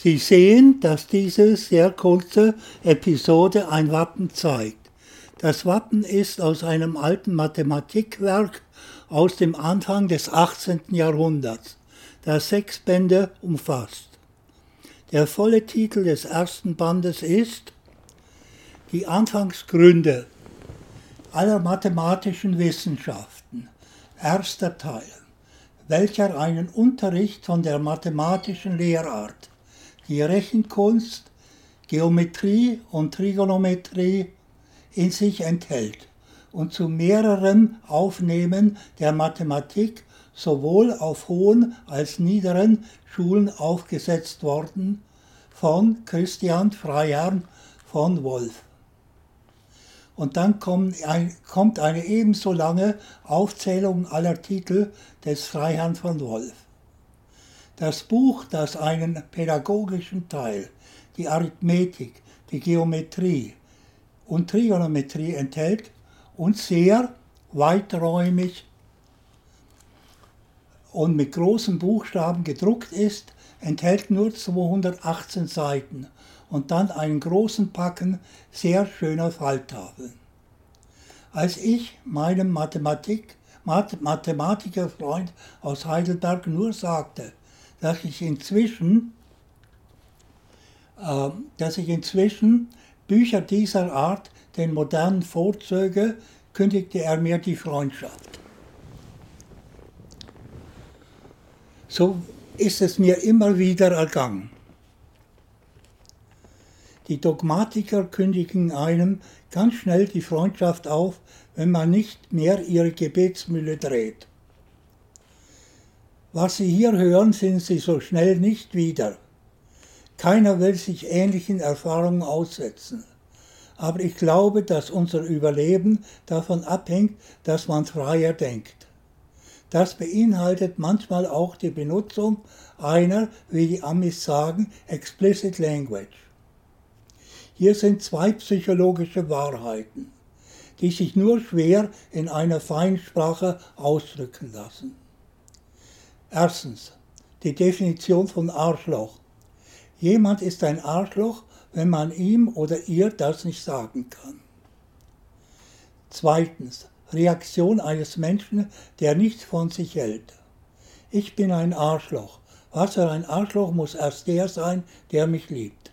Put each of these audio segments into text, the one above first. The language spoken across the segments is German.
Sie sehen, dass diese sehr kurze Episode ein Wappen zeigt. Das Wappen ist aus einem alten Mathematikwerk aus dem Anfang des 18. Jahrhunderts, das sechs Bände umfasst. Der volle Titel des ersten Bandes ist Die Anfangsgründe aller mathematischen Wissenschaften. Erster Teil, welcher einen Unterricht von der mathematischen Lehrart, die Rechenkunst, Geometrie und Trigonometrie in sich enthält und zu mehreren Aufnehmen der Mathematik sowohl auf hohen als niederen Schulen aufgesetzt worden von Christian Freiherrn von Wolf. Und dann kommt, eine ebenso lange Aufzählung aller Titel des Freiherrn von Wolf. Das Buch, das einen pädagogischen Teil, die Arithmetik, die Geometrie und Trigonometrie enthält und sehr weiträumig und mit großen Buchstaben gedruckt ist, enthält nur 218 Seiten und dann einen großen Packen sehr schöner Falltafeln. Als ich meinem Mathematik, Math Mathematikerfreund aus Heidelberg nur sagte, dass ich inzwischen, äh, dass ich inzwischen Bücher dieser Art den modernen vorzöge, kündigte er mir die Freundschaft. So ist es mir immer wieder ergangen. Die Dogmatiker kündigen einem ganz schnell die Freundschaft auf, wenn man nicht mehr ihre Gebetsmühle dreht. Was Sie hier hören, sind Sie so schnell nicht wieder. Keiner will sich ähnlichen Erfahrungen aussetzen. Aber ich glaube, dass unser Überleben davon abhängt, dass man freier denkt. Das beinhaltet manchmal auch die Benutzung einer, wie die Amis sagen, explicit language. Hier sind zwei psychologische Wahrheiten, die sich nur schwer in einer Feinsprache ausdrücken lassen. Erstens, die Definition von Arschloch. Jemand ist ein Arschloch, wenn man ihm oder ihr das nicht sagen kann. Zweitens, Reaktion eines Menschen, der nichts von sich hält. Ich bin ein Arschloch. Was für ein Arschloch muss erst der sein, der mich liebt.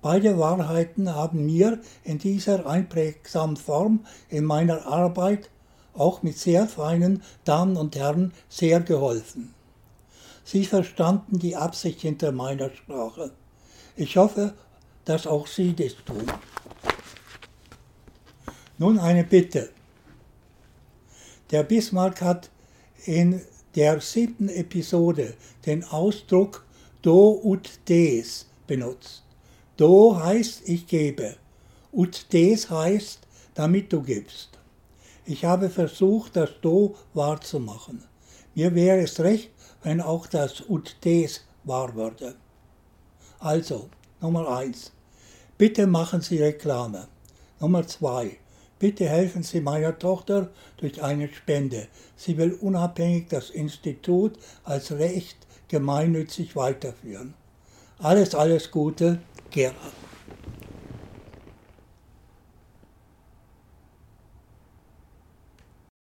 Beide Wahrheiten haben mir in dieser einprägsamen Form in meiner Arbeit, auch mit sehr feinen Damen und Herren, sehr geholfen. Sie verstanden die Absicht hinter meiner Sprache. Ich hoffe, dass auch Sie das tun. Nun eine Bitte. Der Bismarck hat in der siebten Episode den Ausdruck do ut des benutzt. Do heißt, ich gebe. Ut des heißt, damit du gibst. Ich habe versucht, das Do wahrzumachen. Mir wäre es recht, wenn auch das Ut des wahr würde. Also, Nummer eins: Bitte machen Sie Reklame. Nummer zwei: Bitte helfen Sie meiner Tochter durch eine Spende. Sie will unabhängig das Institut als Recht gemeinnützig weiterführen. Alles, alles Gute, Gerhard.